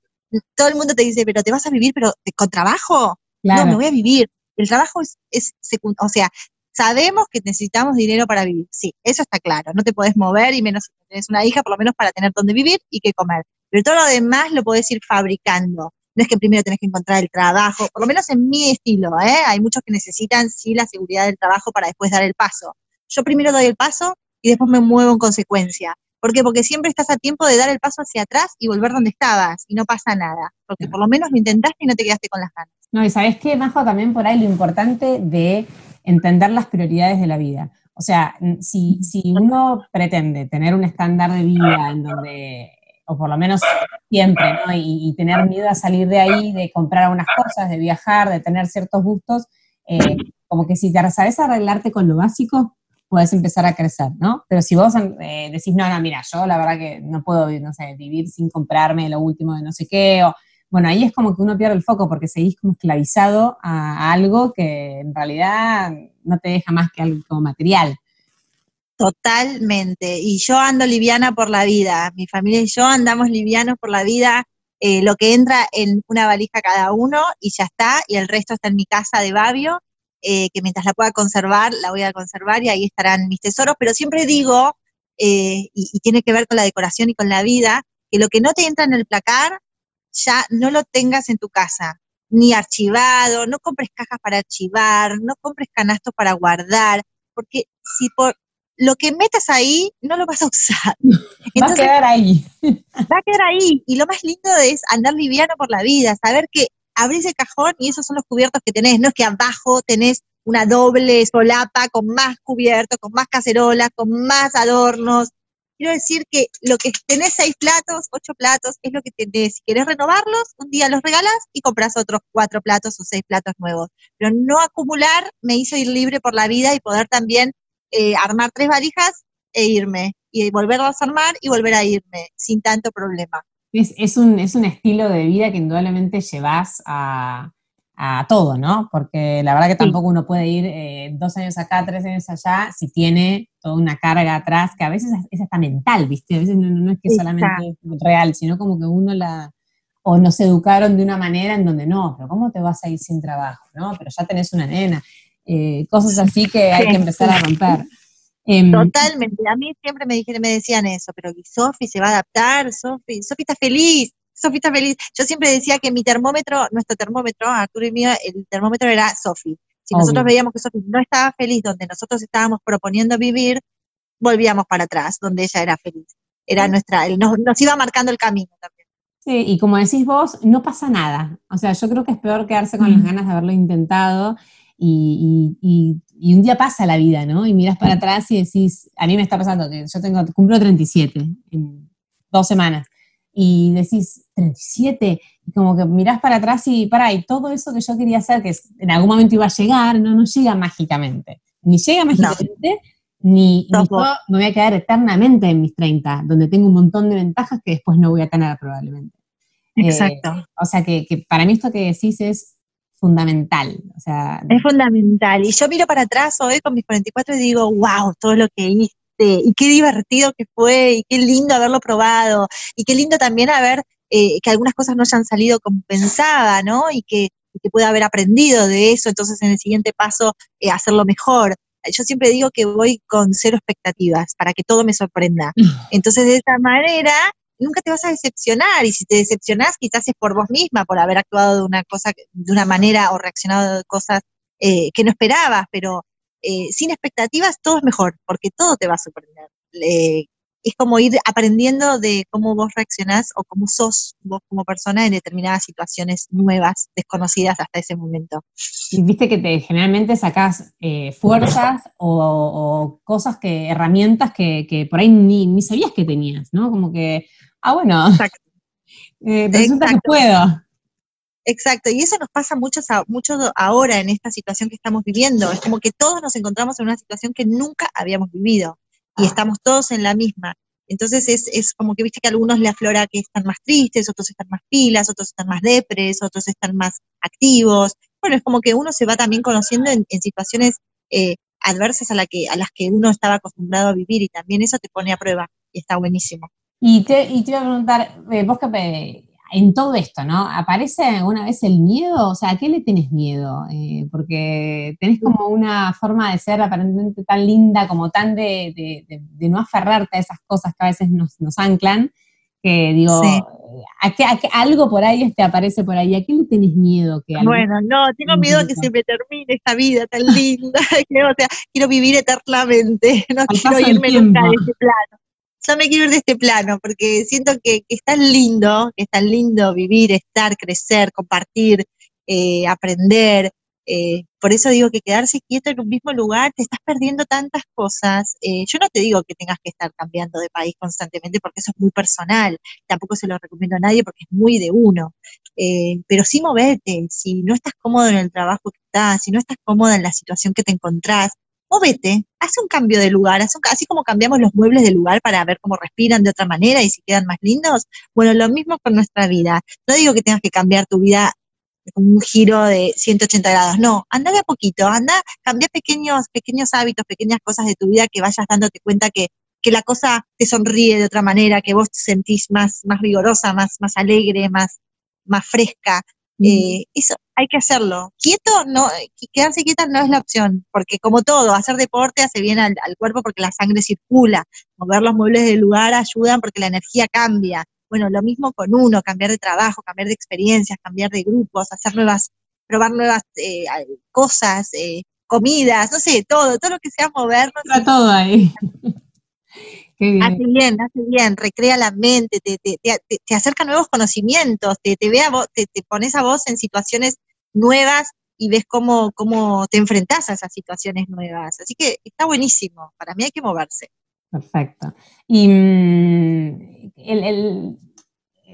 todo el mundo te dice, pero te vas a vivir, pero con trabajo. No, me voy a vivir. El trabajo es, es o sea, sabemos que necesitamos dinero para vivir. Sí, eso está claro. No te podés mover y menos si tienes una hija, por lo menos para tener donde vivir y qué comer. Pero todo lo demás lo podés ir fabricando. No es que primero tenés que encontrar el trabajo, por lo menos en mi estilo, ¿eh? Hay muchos que necesitan sí la seguridad del trabajo para después dar el paso. Yo primero doy el paso y después me muevo en consecuencia. ¿Por qué? Porque siempre estás a tiempo de dar el paso hacia atrás y volver donde estabas y no pasa nada, porque por lo menos lo intentaste y no te quedaste con las ganas. No, y sabes qué, Majo, también por ahí lo importante de entender las prioridades de la vida. O sea, si, si uno pretende tener un estándar de vida en donde, o por lo menos siempre, ¿no? Y, tener miedo a salir de ahí, de comprar algunas cosas, de viajar, de tener ciertos gustos, eh, como que si te sabes arreglarte con lo básico, puedes empezar a crecer, ¿no? Pero si vos eh, decís, no, no, mira, yo la verdad que no puedo, no sé, vivir sin comprarme lo último de no sé qué, o, bueno, ahí es como que uno pierde el foco porque seguís como esclavizado a, algo que en realidad no te deja más que algo material. Totalmente. Y yo ando liviana por la vida. Mi familia y yo andamos livianos por la vida. Eh, lo que entra en una valija cada uno y ya está. Y el resto está en mi casa de Babio. Eh, que mientras la pueda conservar, la voy a conservar y ahí estarán mis tesoros, pero siempre digo, eh, y, tiene que ver con la decoración y con la vida, que lo que no te entra en el placar, ya no lo tengas en tu casa, ni archivado, no compres cajas para archivar, no compres canastos para guardar, porque si por lo que metas ahí no lo vas a [laughs] usar. va a quedar ahí. Va a quedar ahí. Y lo más lindo es andar liviano por la vida, saber que abrís el cajón y esos son los cubiertos que tenés, no es que abajo tenés una doble solapa con más cubiertos, con más cacerolas, con más adornos. Quiero decir que lo que tenés seis platos, ocho platos, es lo que tenés. Si querés renovarlos, un día los regalas y compras otros cuatro platos o seis platos nuevos. Pero no acumular me hizo ir libre por la vida y poder también eh, armar tres valijas e irme. Y volverlas a armar y volver a irme sin tanto problema. Es, un, es un estilo de vida que indudablemente llevas a, todo, ¿no? Porque la verdad que tampoco uno puede ir eh, dos años acá, tres años allá, si tiene toda una carga atrás, que a veces es hasta mental, ¿viste? A veces no, es que solamente real, sino como que uno la, o nos educaron de una manera en donde no, pero ¿cómo te vas a ir sin trabajo? ¿no? Pero ya tenés una nena. Eh, cosas así que hay que empezar a romper. Em, Totalmente. A mí siempre me dijeron, me decían eso, pero Sofi se va a adaptar, Sofi, Sofi está feliz, Sofi está feliz. Yo siempre decía que mi termómetro, nuestro termómetro, Arturo y mío, el termómetro era Sofi. Si nosotros veíamos que Sofi no estaba feliz donde nosotros estábamos proponiendo vivir, volvíamos para atrás, donde ella era feliz. Era nuestra, nos, nos iba marcando el camino también. Sí, y como decís vos, no pasa nada. O sea, yo creo que es peor quedarse con las ganas de haberlo intentado y, un día pasa la vida, ¿no? Y miras para atrás y decís, a mí me está pasando que yo tengo, cumplo 37 en dos semanas. y decís 37, y como que mirás para atrás y para, y todo eso que yo quería hacer, que en algún momento iba a llegar, no, no llega mágicamente. Ni llega mágicamente, ni, yo me voy a quedar eternamente en mis 30, donde tengo un montón de ventajas que después no voy a tener probablemente. Exacto. Eh, o sea que, que, para mí esto que decís es fundamental. O sea, es fundamental. Y yo miro para atrás hoy con mis 44 y digo, wow, todo lo que hice, y qué divertido que fue, y qué lindo haberlo probado, y qué lindo también haber, eh, que algunas cosas no hayan salido como pensaba, ¿no? Y que, que pueda haber aprendido de eso, entonces en el siguiente paso eh, hacerlo mejor. Yo siempre digo que voy con cero expectativas para que todo me sorprenda. [laughs] Entonces, de esa manera, nunca te vas a decepcionar y si te decepcionás quizás es por vos misma, por haber actuado de una cosa, de una manera o reaccionado de cosas eh, que no esperabas, pero eh, sin expectativas todo es mejor, porque todo te va a sorprender. es como ir aprendiendo de cómo vos reaccionás o cómo sos vos como persona en determinadas situaciones nuevas, desconocidas hasta ese momento. Y viste que te generalmente sacás eh, fuerzas o, cosas que, herramientas que, que por ahí ni, ni, sabías que tenías, ¿no? Como que ah, bueno, [laughs] eh, resulta que puedo. Exacto, y eso nos pasa mucho, mucho ahora en esta situación que estamos viviendo. Es como que todos nos encontramos en una situación que nunca habíamos vivido y estamos todos en la misma. Entonces es, es como que viste que a algunos le aflora que están más tristes, otros están más pilas, otros están más depres, otros están más activos. Bueno, es como que uno se va también conociendo en, situaciones eh, adversas a, la que, a las que uno estaba acostumbrado a vivir y también eso te pone a prueba y está buenísimo. Y te, y te iba a preguntar, eh, vos que en todo esto, ¿no? ¿Aparece alguna vez el miedo? O sea, ¿a qué le tienes miedo? Eh, porque tenés como una forma de ser aparentemente tan linda, como tan de, de, no aferrarte a esas cosas que a veces nos, nos anclan, que digo, ¿a, qué, algo por ahí te aparece por ahí? ¿A qué le tenés miedo? Que bueno, no, tengo miedo que se me termine esta vida tan linda. [laughs] o sea, quiero vivir eternamente, [laughs] no quiero irme nunca de ese plano yo me quiero ir de este plano, porque siento que, es tan lindo, que es tan lindo vivir, estar, crecer, compartir, eh, aprender. Eh, por eso digo que quedarse quieto en un mismo lugar, te estás perdiendo tantas cosas. Eh, yo no te digo que tengas que estar cambiando de país constantemente, porque eso es muy personal. Tampoco se lo recomiendo a nadie porque es muy de uno. pero sí moverte, si no estás cómodo en el trabajo que estás, si no estás cómoda en la situación que te encontrás, móvete, haz un cambio de lugar, así como cambiamos los muebles de lugar para ver cómo respiran de otra manera y si quedan más lindos, bueno, lo mismo con nuestra vida. No digo que tengas que cambiar tu vida con un giro de 180 grados, no, anda de a poquito, anda, cambia pequeños, pequeños hábitos, pequeñas cosas de tu vida que vayas dándote cuenta que, que la cosa te sonríe de otra manera, que vos te sentís más, más rigorosa, más, más alegre, más, más fresca. Eh, eso hay que hacerlo. Quieto, no, quedarse quieta no es la opción, porque como todo, hacer deporte hace bien al, cuerpo porque la sangre circula, mover los muebles del lugar ayudan porque la energía cambia. Bueno, lo mismo con uno, cambiar de trabajo, cambiar de experiencias, cambiar de grupos, hacer nuevas, probar nuevas eh, cosas, eh, comidas, no sé, todo, todo lo que sea movernos. Está todo ahí. [laughs] Hace bien, hace bien, recrea la mente, te, te, te, te acerca nuevos conocimientos, te, te, ve a vos, te, pones a vos en situaciones nuevas y ves cómo, cómo te enfrentás a esas situaciones nuevas. Así que está buenísimo, para mí hay que moverse. Perfecto. Y mm, el, el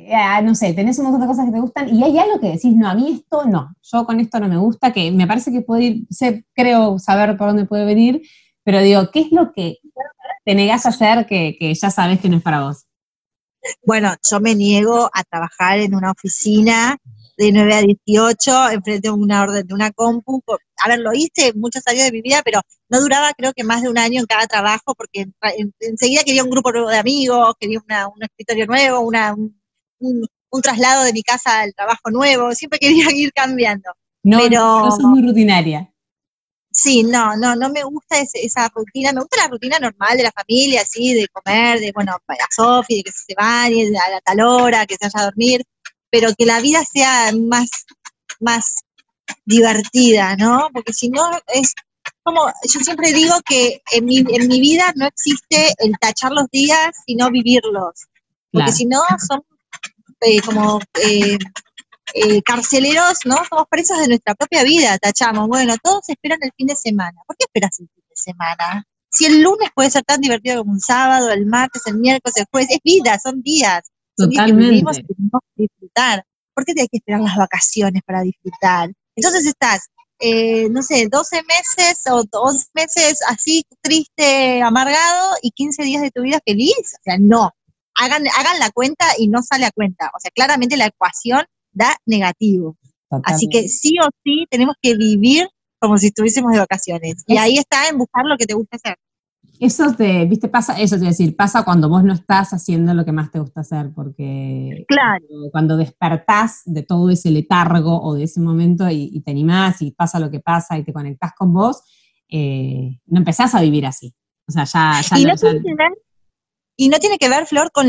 eh, no sé, tenés un montón de cosas que te gustan y hay algo que decís, no, a mí esto no, yo con esto no me gusta, que me parece que puede ir, sé, creo saber por dónde puede venir, pero digo, ¿qué es lo que te negás a hacer que, ya sabes que no es para vos? Bueno, yo me niego a trabajar en una oficina de 9 a 18 enfrente de una orden de una compu. A ver, lo hice muchos años de mi vida, pero no duraba creo que más de un año en cada trabajo porque enseguida quería un grupo nuevo de amigos, quería un escritorio nuevo, una, un, traslado de mi casa al trabajo nuevo, siempre quería [laughs] ir cambiando. No, pero, no sos muy rutinaria. Sí, no, no, no me gusta esa rutina, me gusta la rutina normal de la familia, así, de comer, de, bueno, a Sofi, de que se bañe a la tal hora, que se vaya a dormir, pero que la vida sea más, más divertida, ¿no? Porque si no, es como, yo siempre digo que en mi, en mi vida no existe el tachar los días, sino vivirlos, porque si no, son eh, como... Eh, eh, carceleros, ¿no? Somos presos de nuestra propia vida, tachamos. Bueno, todos esperan el fin de semana. ¿Por qué esperas el fin de semana? Si el lunes puede ser tan divertido como un sábado, el martes, el miércoles, el jueves, es vida, son días. Son días que vivimos y tenemos que disfrutar. ¿Por qué hay que esperar las vacaciones para disfrutar? Entonces estás, eh, no sé, 12 meses o 11 meses así triste, amargado y 15 días de tu vida feliz. O sea, no. Hagan, hagan la cuenta y no sale a cuenta. O sea, claramente la ecuación da negativo. Así que sí o sí tenemos que vivir como si estuviésemos de vacaciones. Y ahí está en buscar lo que te gusta hacer. Eso te, viste, pasa, eso es decir, pasa cuando vos no estás haciendo lo que más te gusta hacer, porque claro. cuando, despertás de todo ese letargo o de ese momento y, te animás y pasa lo que pasa y te conectás con vos, eh, no empezás a vivir así. O sea, ya... y, no y, no tiene que ver, Flor, con,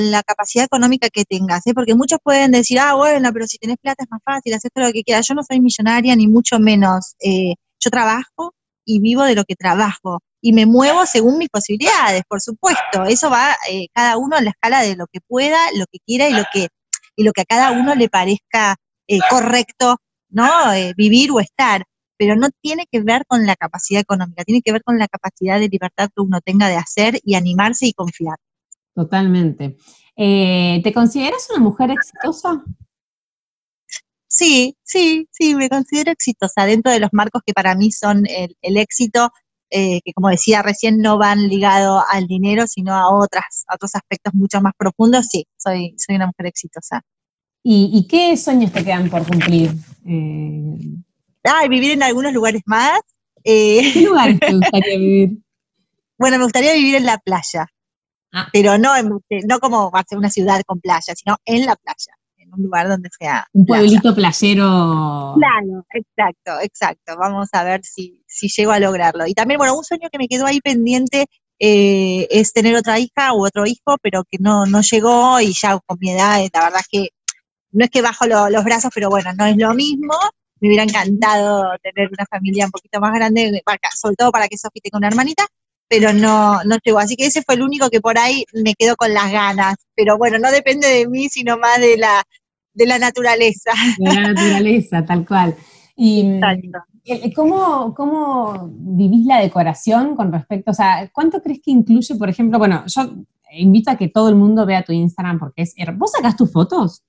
la capacidad económica que tengas, ¿eh? porque muchos pueden decir, ah, bueno, pero si tenés plata es más fácil, haces todo lo que quieras. Yo no soy millonaria, ni mucho menos. Eh, yo trabajo y vivo de lo que trabajo y me muevo según mis posibilidades, por supuesto. Eso va eh, cada uno en la escala de lo que pueda, lo que quiera y lo que, y lo que a cada uno le parezca eh, correcto, ¿no? Eh, vivir o estar. Pero no tiene que ver con la capacidad económica, tiene que ver con la capacidad de libertad que uno tenga de hacer y animarse y confiar. Totalmente. ¿Te consideras una mujer exitosa? Sí, sí, sí, me considero exitosa dentro de los marcos que para mí son el éxito eh, que como decía recién no van ligados al dinero, sino a otras, otros aspectos mucho más profundos, sí, soy, soy una mujer exitosa. ¿Y, qué sueños te quedan por cumplir? Eh... Ah, vivir en algunos lugares más. Eh, ¿Qué lugares te [laughs] gustaría vivir? Bueno, me gustaría vivir en la playa, ah. pero no, en, no como una ciudad con playa, sino en la playa un lugar donde sea. Un pueblito playero. Claro, exacto, exacto. Vamos a ver si, si llego a lograrlo. Y también, bueno, un sueño que me quedó ahí pendiente eh, es tener otra hija u otro hijo, pero que no, no llegó y ya con mi edad, eh, la verdad es que no es que bajo los brazos, pero bueno, no es lo mismo. Me hubiera encantado tener una familia un poquito más grande, sobre todo para que Sofi tenga una hermanita, pero no, no llegó. Así que ese fue el único que por ahí me quedó con las ganas. Pero bueno, no depende de mí, sino más de la, de la naturaleza. De la naturaleza, [laughs] tal cual. Y eh, ¿cómo, ¿cómo vivís la decoración con respecto, o sea, cuánto crees que incluye, por ejemplo, bueno, yo invito a que todo el mundo vea tu Instagram porque es, ¿vos sacás tus fotos?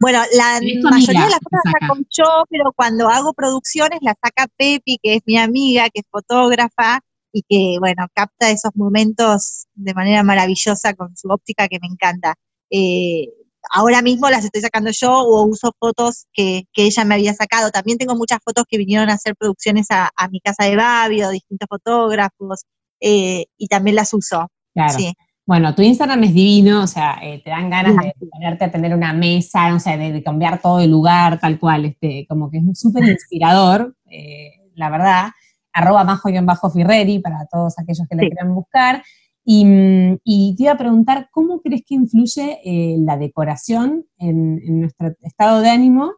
Bueno, la mayoría de las fotos las saco yo, pero cuando hago producciones las saca Pepi, que es mi amiga, que es fotógrafa y que, bueno, capta esos momentos de manera maravillosa con su óptica que me encanta. Eh, ahora mismo las estoy sacando yo o uso fotos que, ella me había sacado. También tengo muchas fotos que vinieron a hacer producciones a, mi casa de Babi o distintos fotógrafos eh, y también las uso. Claro. Bueno, tu Instagram es divino, o sea, eh, te dan ganas de ponerte a tener una mesa, o sea, de, cambiar todo el lugar, tal cual, este, como que es súper inspirador, eh, la verdad. Arroba majo-firreri para todos aquellos que le quieran buscar. Y, te iba a preguntar, ¿cómo crees que influye eh, la decoración en, nuestro estado de ánimo?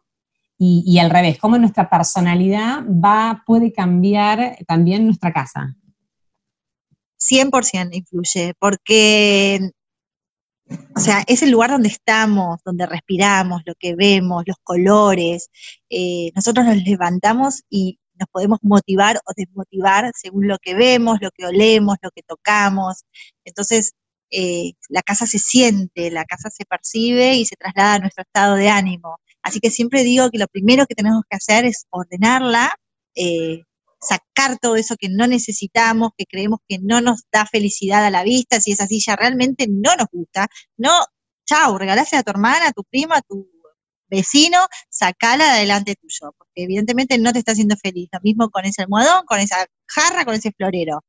Y, al revés, ¿cómo nuestra personalidad va, puede cambiar también nuestra casa? 100% influye, porque, o sea, es el lugar donde estamos, donde respiramos, lo que vemos, los colores. Eh, nosotros nos levantamos y nos podemos motivar o desmotivar según lo que vemos, lo que olemos, lo que tocamos. Entonces, eh, la casa se siente, la casa se percibe y se traslada a nuestro estado de ánimo. Así que siempre digo que lo primero que tenemos que hacer es ordenarla, eh, sacar todo eso que no necesitamos, que creemos que no nos da felicidad a la vista, si es así ya realmente no nos gusta. No, chao, regalase a tu hermana, a tu prima, a tu vecino, sacala de adelante tuyo, porque evidentemente no te está haciendo feliz. Lo mismo con ese almohadón, con esa jarra, con ese florero.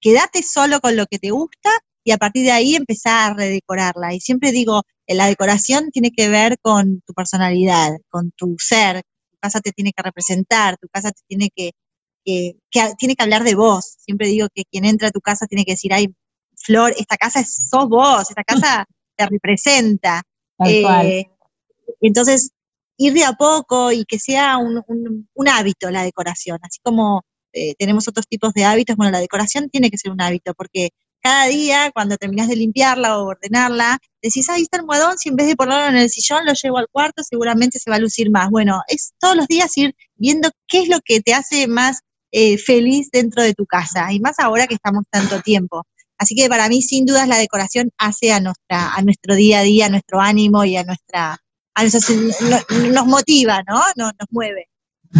Quédate solo con lo que te gusta y a partir de ahí empezar a redecorarla. Y siempre digo, eh, la decoración tiene que ver con tu personalidad, con tu ser. Tu casa te tiene que representar, tu casa te tiene que, que, tiene que hablar de vos. Siempre digo que quien entra a tu casa tiene que decir, ay, Flor, esta casa es, sos vos, esta casa [laughs] te representa. Eh, entonces, ir de a poco y que sea un, hábito la decoración, así como eh, tenemos otros tipos de hábitos, bueno, la decoración tiene que ser un hábito, porque cada día, cuando terminas de limpiarla o ordenarla, decís, ahí está el almohadón, si en vez de ponerlo en el sillón lo llevo al cuarto, seguramente se va a lucir más. Bueno, es todos los días ir viendo qué es lo que te hace más eh, feliz dentro de tu casa, y más ahora que estamos tanto tiempo. Así que para mí, sin dudas, la decoración hace a, nuestra, a nuestro día a día, a nuestro ánimo y a nuestra... Nos motiva, ¿no? Nos, nos mueve.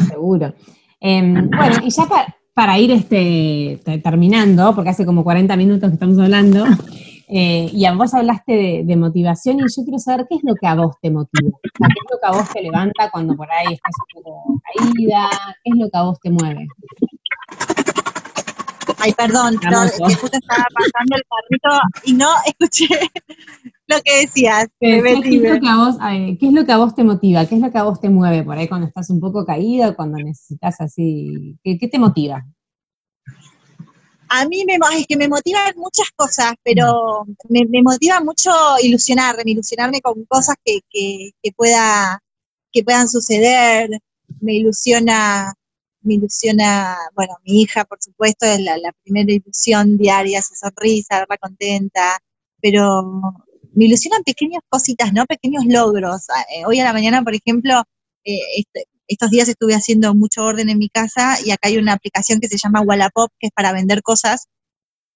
Seguro. Em, bueno, y ya para, ir este, terminando, porque hace como 40 minutos que estamos hablando, eh, y a vos hablaste de, motivación y yo quiero saber qué es lo que a vos te motiva, qué es lo que a vos te levanta cuando por ahí estás un poco caída, qué es lo que a vos te mueve. Ay, perdón, que justo estaba pasando el carrito y no [laughs] escuché lo que decías. ¿Qué es, lo que a vos, ¿Qué es lo que a vos te motiva? ¿Qué es lo que a vos te mueve por ahí cuando estás un poco caído, cuando necesitas así? ¿Qué, te motiva? A mí me, es que me motivan muchas cosas, pero me, motiva mucho ilusionarme, ilusionarme con cosas que, que, que, pueda, que puedan suceder. Me ilusiona me ilusiona, bueno, mi hija, por supuesto, es la, primera ilusión diaria, su sonrisa, verla contenta, pero me ilusionan pequeñas cositas, ¿no? Pequeños logros. Ah, eh, hoy a la mañana, por ejemplo, eh, este, estos días estuve haciendo mucho orden en mi casa y acá hay una aplicación que se llama Wallapop, que es para vender cosas,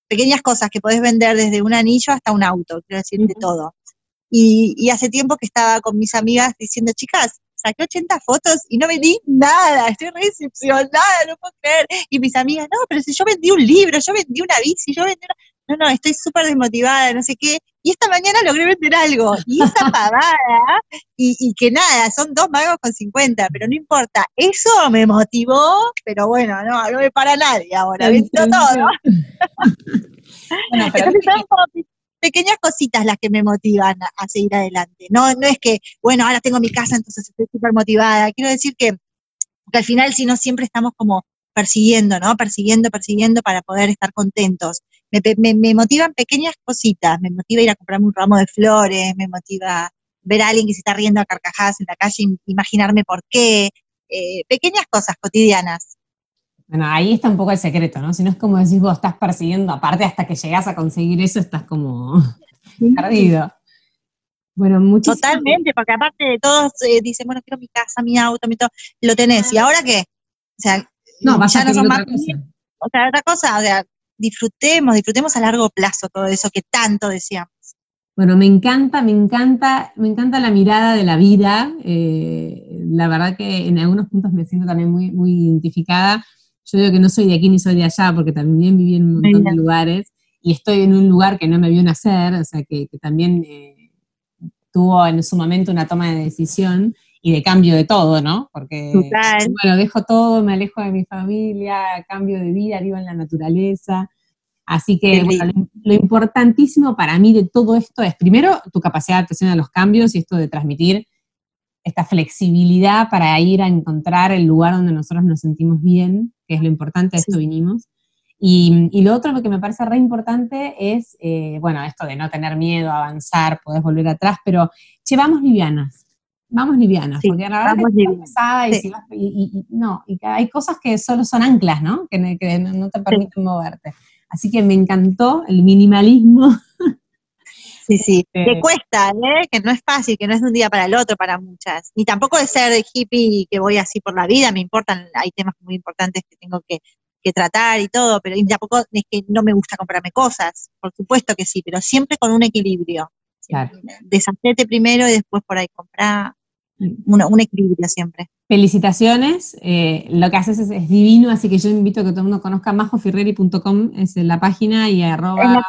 pequeñas cosas que podés vender desde un anillo hasta un auto, quiero decir, de todo. Y, y, hace tiempo que estaba con mis amigas diciendo, chicas, saqué 80 fotos y no vendí nada, estoy recepcionada, no puedo creer. Y mis amigas, no, pero si yo vendí un libro, yo vendí una bici, yo vendí una... No, no, estoy súper desmotivada, no sé qué. Y esta mañana logré vender algo. Y esa [laughs] pavada, y, que nada, son dos magos con 50, pero no importa. Eso me motivó, pero bueno, no, no me para nadie ahora, vendo todo. [laughs] Bueno, pero pequeñas cositas las que me motivan a, seguir adelante. No, no es que, bueno, ahora tengo mi casa, entonces estoy súper motivada. Quiero decir que, al final, si no, siempre estamos como persiguiendo, ¿no? Persiguiendo, persiguiendo para poder estar contentos. Me, motivan pequeñas cositas, me motiva ir a comprarme un ramo de flores, me motiva ver a alguien que se está riendo a carcajadas en la calle, imaginarme por qué, eh, pequeñas cosas cotidianas. Bueno, ahí está un poco el secreto, ¿no? Si no es como decís vos, estás persiguiendo, aparte hasta que llegas a conseguir eso, estás como perdido. Bueno, muchísimas Totalmente, porque aparte de todos eh, dicen, bueno, quiero mi casa, mi auto, mi todo, lo tenés. ¿Y ahora qué? O sea, no, vas ya no son más. Cosa. O sea, otra cosa, o sea, disfrutemos, disfrutemos a largo plazo todo eso que tanto decíamos. Bueno, me encanta, me encanta, me encanta la mirada de la vida. Eh, la verdad que en algunos puntos me siento también muy, muy identificada yo digo que no soy de aquí ni soy de allá, porque también viví en un montón de lugares y estoy en un lugar que no me vio nacer, o sea, que, también eh, tuvo en su momento una toma de decisión y de cambio de todo, ¿no? Porque, bueno, dejo todo, me alejo de mi familia, cambio de vida, vivo en la naturaleza. Así que bueno, lo, importantísimo para mí de todo esto es, primero, tu capacidad de atención a los cambios y esto de transmitir esta flexibilidad para ir a encontrar el lugar donde nosotros nos sentimos bien, que es lo importante, de esto vinimos. Y, y, lo otro que me parece re importante es, eh, bueno, esto de no tener miedo, avanzar, podés volver atrás, pero che, vamos livianas, vamos livianas, porque la verdad es pesada y, y, no, y hay cosas que solo son anclas, ¿no? Que, que no te permiten moverte. Así que me encantó el minimalismo [laughs] Sí, sí, que este cuesta, ¿eh? que no es fácil, que no es de un día para el otro para muchas. Ni tampoco de ser hippie y que voy así por la vida, me importan, hay temas muy importantes que tengo que, tratar y todo, pero tampoco es que no me gusta comprarme cosas, por supuesto que sí, pero siempre con un equilibrio. Claro. Primero y después por ahí comprar. Mm. un equilibrio siempre. Felicitaciones, eh, lo que haces es, divino, así que yo invito a que todo el mundo conozca majofirreri.com, es la página y arroba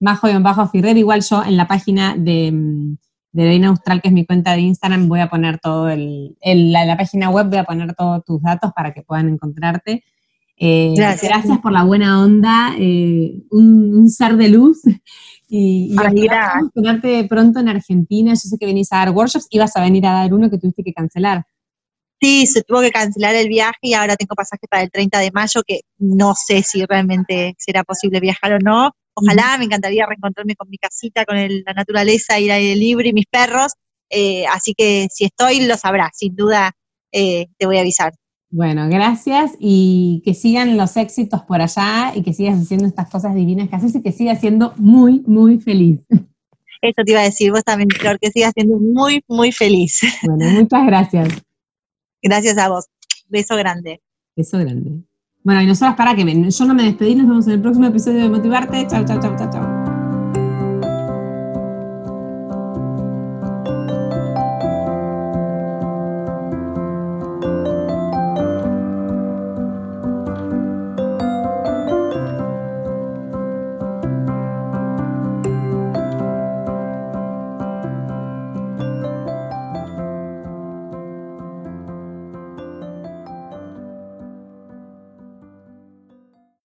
y Firrer, igual yo en la página de, de Reina Austral, que es mi cuenta de Instagram, voy a poner todo el, la, página web, voy a poner todos tus datos para que puedan encontrarte. Eh, gracias. por la buena onda, eh, un, ser de luz. [laughs] Y, y a tenerte pronto en Argentina. Yo sé que venís a dar workshops, ibas a venir a dar uno que tuviste que cancelar. Sí, se tuvo que cancelar el viaje y ahora tengo pasaje para el 30 de mayo, que no sé si realmente será posible viajar o no, Ojalá, me encantaría reencontrarme con mi casita, con la naturaleza, ir aire libre y mis perros. Eh, así que si estoy, lo sabrás, sin duda eh, te voy a avisar. Bueno, gracias y que sigan los éxitos por allá y que sigas haciendo estas cosas divinas que haces y que sigas siendo muy, muy feliz. Eso te iba a decir, vos también, Flor, que sigas siendo muy, muy feliz. Bueno, muchas gracias. Gracias a vos. Beso grande. Beso grande. Bueno, y nosotras para que yo no me despedí, nos vemos en el próximo episodio de Motivarte. Chao, chao, chao, chao, chao.